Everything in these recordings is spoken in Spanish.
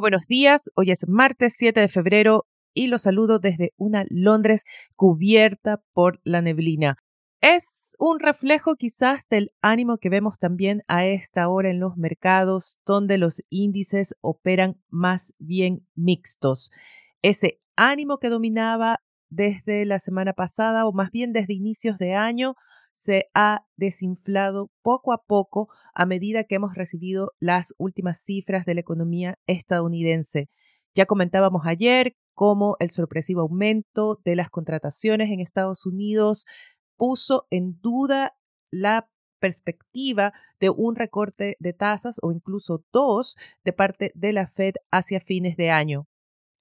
Buenos días, hoy es martes 7 de febrero y los saludo desde una Londres cubierta por la neblina. Es un reflejo quizás del ánimo que vemos también a esta hora en los mercados, donde los índices operan más bien mixtos. Ese ánimo que dominaba desde la semana pasada o más bien desde inicios de año se ha desinflado poco a poco a medida que hemos recibido las últimas cifras de la economía estadounidense. Ya comentábamos ayer cómo el sorpresivo aumento de las contrataciones en Estados Unidos puso en duda la perspectiva de un recorte de tasas o incluso dos de parte de la Fed hacia fines de año.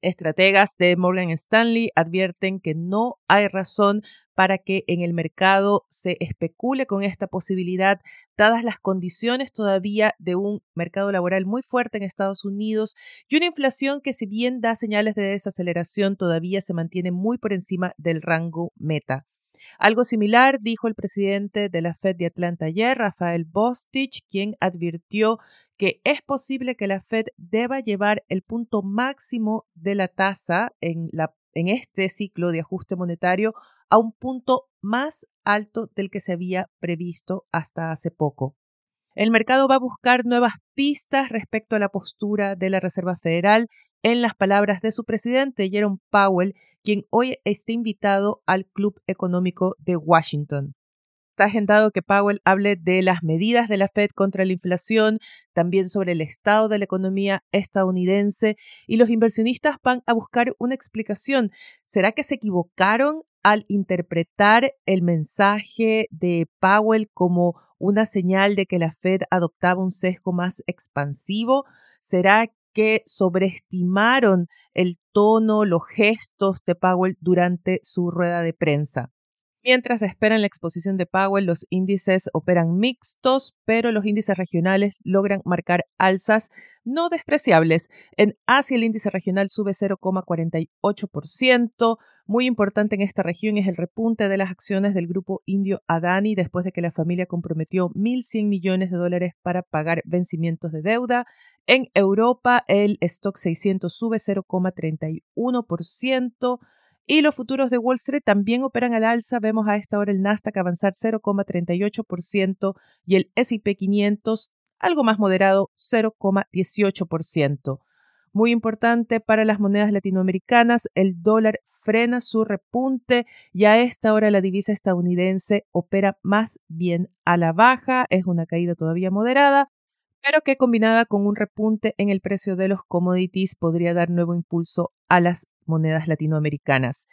Estrategas de Morgan Stanley advierten que no hay razón para que en el mercado se especule con esta posibilidad, dadas las condiciones todavía de un mercado laboral muy fuerte en Estados Unidos y una inflación que si bien da señales de desaceleración, todavía se mantiene muy por encima del rango meta. Algo similar dijo el presidente de la Fed de Atlanta ayer, Rafael Bostich, quien advirtió que es posible que la Fed deba llevar el punto máximo de la tasa en, la, en este ciclo de ajuste monetario a un punto más alto del que se había previsto hasta hace poco. El mercado va a buscar nuevas pistas respecto a la postura de la Reserva Federal en las palabras de su presidente, Jerome Powell, quien hoy está invitado al Club Económico de Washington. Está agendado que Powell hable de las medidas de la Fed contra la inflación, también sobre el estado de la economía estadounidense y los inversionistas van a buscar una explicación. ¿Será que se equivocaron al interpretar el mensaje de Powell como una señal de que la Fed adoptaba un sesgo más expansivo? ¿Será que sobreestimaron el tono, los gestos de Powell durante su rueda de prensa. Mientras esperan la exposición de Powell, los índices operan mixtos, pero los índices regionales logran marcar alzas no despreciables. En Asia el índice regional sube 0,48%. Muy importante en esta región es el repunte de las acciones del grupo indio Adani después de que la familia comprometió 1.100 millones de dólares para pagar vencimientos de deuda. En Europa el stock 600 sube 0,31%. Y los futuros de Wall Street también operan al alza. Vemos a esta hora el Nasdaq avanzar 0,38% y el SP 500 algo más moderado 0,18%. Muy importante para las monedas latinoamericanas, el dólar frena su repunte y a esta hora la divisa estadounidense opera más bien a la baja, es una caída todavía moderada, pero que combinada con un repunte en el precio de los commodities podría dar nuevo impulso a las monedas latinoamericanas.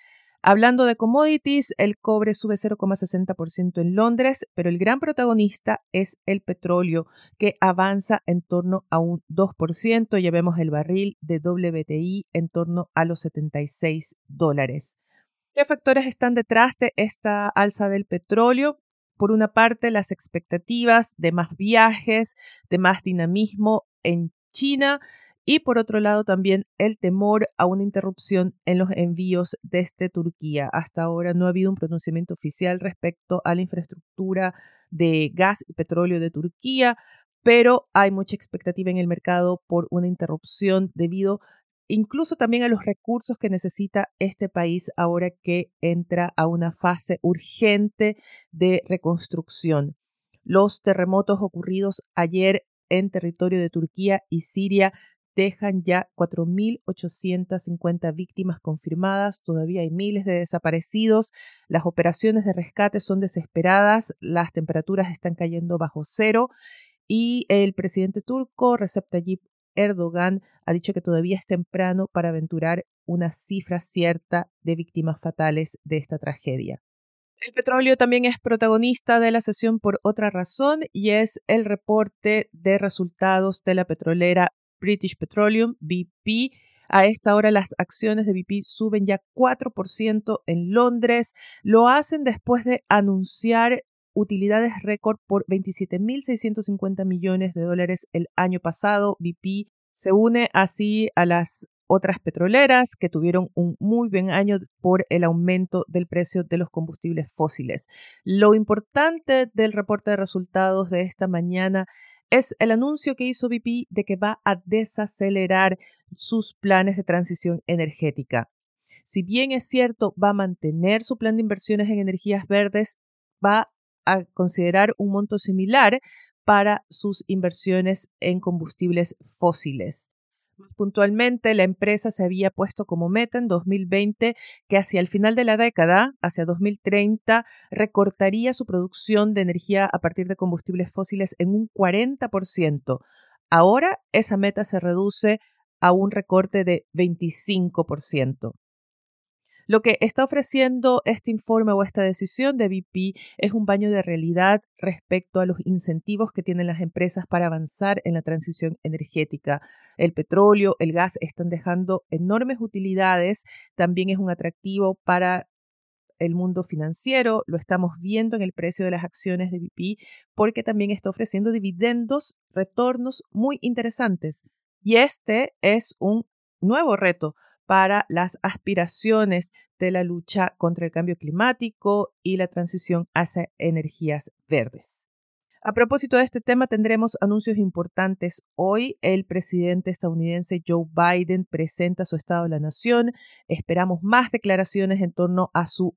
Hablando de commodities, el cobre sube 0,60% en Londres, pero el gran protagonista es el petróleo, que avanza en torno a un 2%. Ya vemos el barril de WTI en torno a los 76 dólares. ¿Qué factores están detrás de esta alza del petróleo? Por una parte, las expectativas de más viajes, de más dinamismo en China y por otro lado también el temor a una interrupción en los envíos desde Turquía. Hasta ahora no ha habido un pronunciamiento oficial respecto a la infraestructura de gas y petróleo de Turquía, pero hay mucha expectativa en el mercado por una interrupción debido incluso también a los recursos que necesita este país ahora que entra a una fase urgente de reconstrucción. Los terremotos ocurridos ayer en territorio de Turquía y Siria dejan ya 4.850 víctimas confirmadas, todavía hay miles de desaparecidos, las operaciones de rescate son desesperadas, las temperaturas están cayendo bajo cero y el presidente turco Recep Tayyip Erdogan ha dicho que todavía es temprano para aventurar una cifra cierta de víctimas fatales de esta tragedia. El petróleo también es protagonista de la sesión por otra razón y es el reporte de resultados de la petrolera British Petroleum, BP, A esta hora las acciones de BP suben ya 4% en Londres. Lo hacen después de anunciar utilidades récord por 27.650 millones de dólares el año pasado. BP se une así a las otras petroleras que tuvieron un muy buen año por el aumento del precio de los combustibles fósiles. Lo importante del reporte de resultados de esta mañana es el anuncio que hizo BP de que va a desacelerar sus planes de transición energética. Si bien es cierto, va a mantener su plan de inversiones en energías verdes, va a considerar un monto similar para sus inversiones en combustibles fósiles. Puntualmente, la empresa se había puesto como meta en 2020 que hacia el final de la década, hacia 2030, recortaría su producción de energía a partir de combustibles fósiles en un 40%. Ahora esa meta se reduce a un recorte de 25%. Lo que está ofreciendo este informe o esta decisión de BP es un baño de realidad respecto a los incentivos que tienen las empresas para avanzar en la transición energética. El petróleo, el gas están dejando enormes utilidades, también es un atractivo para el mundo financiero, lo estamos viendo en el precio de las acciones de BP, porque también está ofreciendo dividendos, retornos muy interesantes. Y este es un nuevo reto para las aspiraciones de la lucha contra el cambio climático y la transición hacia energías verdes. A propósito de este tema, tendremos anuncios importantes. Hoy el presidente estadounidense Joe Biden presenta su Estado de la Nación. Esperamos más declaraciones en torno a su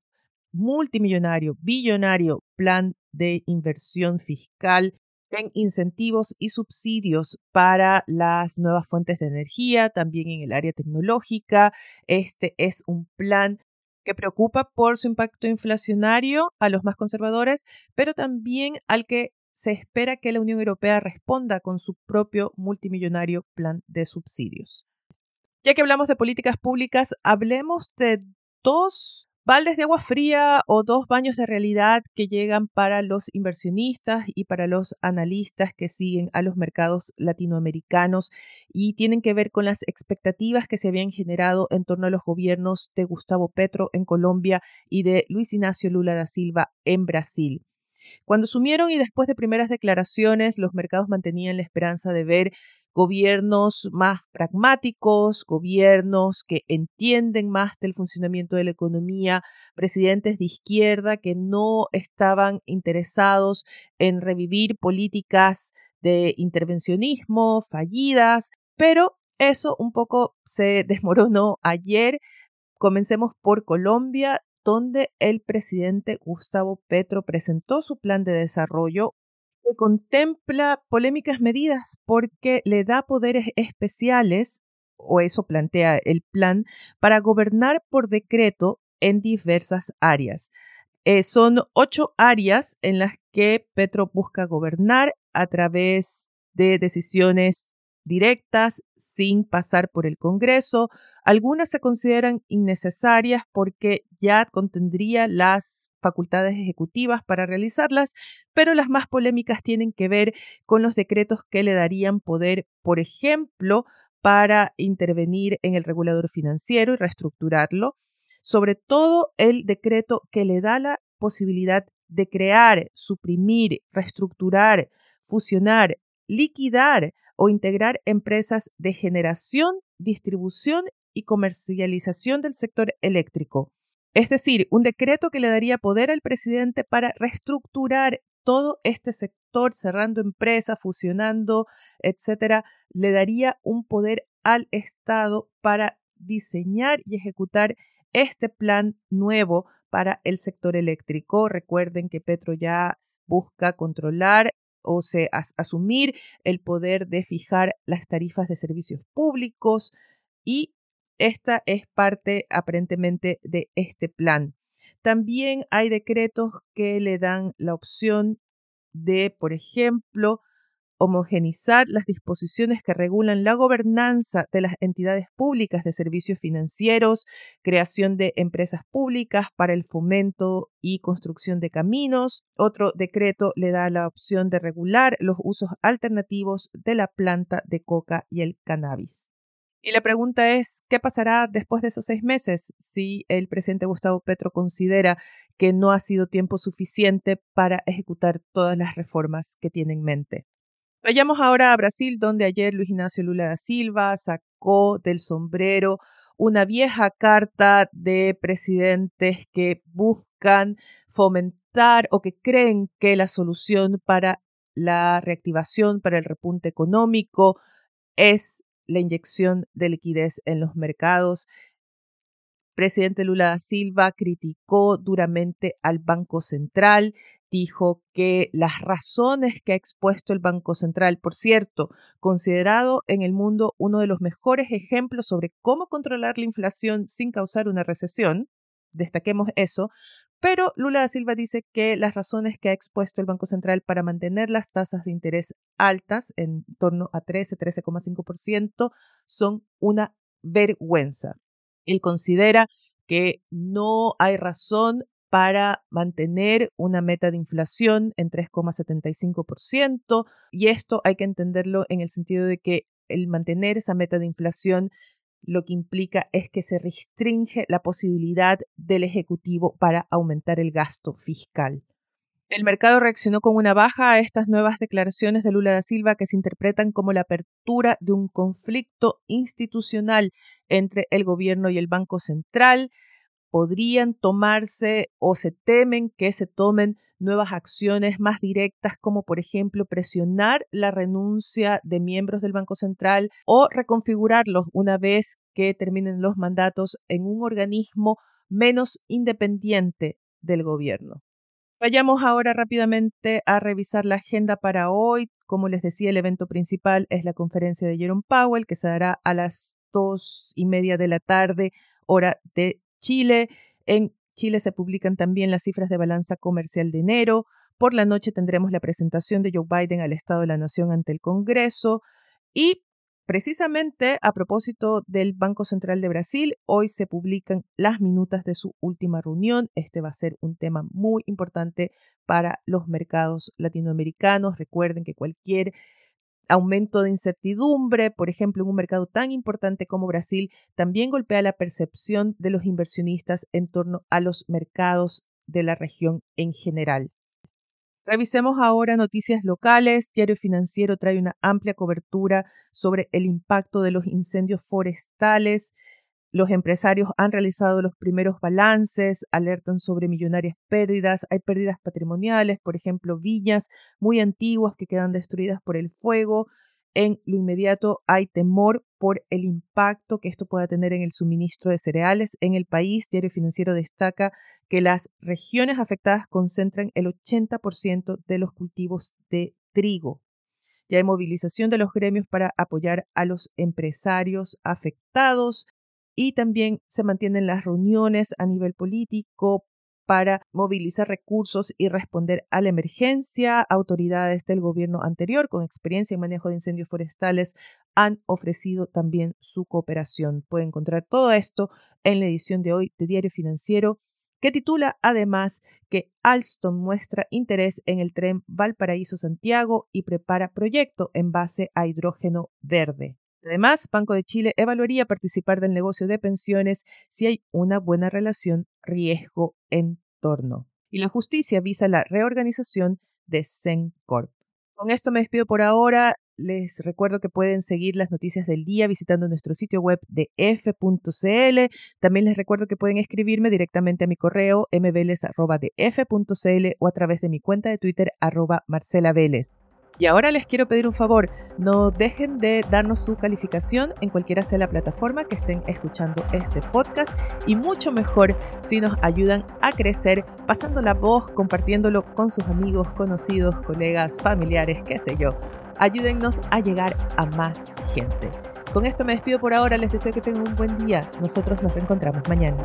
multimillonario, billonario plan de inversión fiscal en incentivos y subsidios para las nuevas fuentes de energía, también en el área tecnológica. Este es un plan que preocupa por su impacto inflacionario a los más conservadores, pero también al que se espera que la Unión Europea responda con su propio multimillonario plan de subsidios. Ya que hablamos de políticas públicas, hablemos de dos baldes de agua fría o dos baños de realidad que llegan para los inversionistas y para los analistas que siguen a los mercados latinoamericanos y tienen que ver con las expectativas que se habían generado en torno a los gobiernos de Gustavo Petro en Colombia y de Luis Ignacio Lula da Silva en Brasil. Cuando sumieron y después de primeras declaraciones, los mercados mantenían la esperanza de ver gobiernos más pragmáticos, gobiernos que entienden más del funcionamiento de la economía, presidentes de izquierda que no estaban interesados en revivir políticas de intervencionismo fallidas, pero eso un poco se desmoronó ayer. Comencemos por Colombia donde el presidente Gustavo Petro presentó su plan de desarrollo que contempla polémicas medidas porque le da poderes especiales, o eso plantea el plan, para gobernar por decreto en diversas áreas. Eh, son ocho áreas en las que Petro busca gobernar a través de decisiones directas sin pasar por el Congreso. Algunas se consideran innecesarias porque ya contendría las facultades ejecutivas para realizarlas, pero las más polémicas tienen que ver con los decretos que le darían poder, por ejemplo, para intervenir en el regulador financiero y reestructurarlo, sobre todo el decreto que le da la posibilidad de crear, suprimir, reestructurar, fusionar, liquidar o integrar empresas de generación, distribución y comercialización del sector eléctrico. Es decir, un decreto que le daría poder al presidente para reestructurar todo este sector, cerrando empresas, fusionando, etcétera, le daría un poder al Estado para diseñar y ejecutar este plan nuevo para el sector eléctrico. Recuerden que Petro ya busca controlar o sea, asumir el poder de fijar las tarifas de servicios públicos y esta es parte aparentemente de este plan. También hay decretos que le dan la opción de, por ejemplo, homogenizar las disposiciones que regulan la gobernanza de las entidades públicas de servicios financieros, creación de empresas públicas para el fomento y construcción de caminos. Otro decreto le da la opción de regular los usos alternativos de la planta de coca y el cannabis. Y la pregunta es, ¿qué pasará después de esos seis meses si el presidente Gustavo Petro considera que no ha sido tiempo suficiente para ejecutar todas las reformas que tiene en mente? Vayamos ahora a Brasil, donde ayer Luis Ignacio Lula da Silva sacó del sombrero una vieja carta de presidentes que buscan fomentar o que creen que la solución para la reactivación, para el repunte económico, es la inyección de liquidez en los mercados. Presidente Lula da Silva criticó duramente al Banco Central, dijo que las razones que ha expuesto el Banco Central, por cierto, considerado en el mundo uno de los mejores ejemplos sobre cómo controlar la inflación sin causar una recesión, destaquemos eso, pero Lula da Silva dice que las razones que ha expuesto el Banco Central para mantener las tasas de interés altas, en torno a 13, 13,5%, son una vergüenza. Él considera que no hay razón para mantener una meta de inflación en 3,75% y esto hay que entenderlo en el sentido de que el mantener esa meta de inflación lo que implica es que se restringe la posibilidad del Ejecutivo para aumentar el gasto fiscal. El mercado reaccionó con una baja a estas nuevas declaraciones de Lula da Silva que se interpretan como la apertura de un conflicto institucional entre el gobierno y el Banco Central. Podrían tomarse o se temen que se tomen nuevas acciones más directas como por ejemplo presionar la renuncia de miembros del Banco Central o reconfigurarlos una vez que terminen los mandatos en un organismo menos independiente del gobierno. Vayamos ahora rápidamente a revisar la agenda para hoy. Como les decía, el evento principal es la conferencia de Jerome Powell, que se dará a las dos y media de la tarde, hora de Chile. En Chile se publican también las cifras de balanza comercial de enero. Por la noche tendremos la presentación de Joe Biden al Estado de la Nación ante el Congreso. Y precisamente a propósito del Banco Central de Brasil, hoy se publican las minutas de su última reunión. Este va a ser un tema muy importante para los mercados latinoamericanos. Recuerden que cualquier aumento de incertidumbre, por ejemplo, en un mercado tan importante como Brasil, también golpea la percepción de los inversionistas en torno a los mercados de la región en general. Revisemos ahora noticias locales. Diario Financiero trae una amplia cobertura sobre el impacto de los incendios forestales los empresarios han realizado los primeros balances, alertan sobre millonarias pérdidas, hay pérdidas patrimoniales, por ejemplo, villas muy antiguas que quedan destruidas por el fuego. En lo inmediato hay temor por el impacto que esto pueda tener en el suministro de cereales en el país. Diario Financiero destaca que las regiones afectadas concentran el 80% de los cultivos de trigo. Ya hay movilización de los gremios para apoyar a los empresarios afectados y también se mantienen las reuniones a nivel político para movilizar recursos y responder a la emergencia. Autoridades del gobierno anterior con experiencia en manejo de incendios forestales han ofrecido también su cooperación. Puede encontrar todo esto en la edición de hoy de Diario Financiero, que titula además que Alstom muestra interés en el tren Valparaíso-Santiago y prepara proyecto en base a hidrógeno verde. Además, Banco de Chile evaluaría participar del negocio de pensiones si hay una buena relación riesgo-entorno. Y la justicia visa la reorganización de Sencorp. Con esto me despido por ahora. Les recuerdo que pueden seguir las noticias del día visitando nuestro sitio web de f.cl. También les recuerdo que pueden escribirme directamente a mi correo mveles.df.cl o a través de mi cuenta de Twitter arroba Marcela y ahora les quiero pedir un favor, no dejen de darnos su calificación en cualquiera sea la plataforma que estén escuchando este podcast y mucho mejor si nos ayudan a crecer pasando la voz, compartiéndolo con sus amigos, conocidos, colegas, familiares, qué sé yo. Ayúdennos a llegar a más gente. Con esto me despido por ahora, les deseo que tengan un buen día. Nosotros nos reencontramos mañana.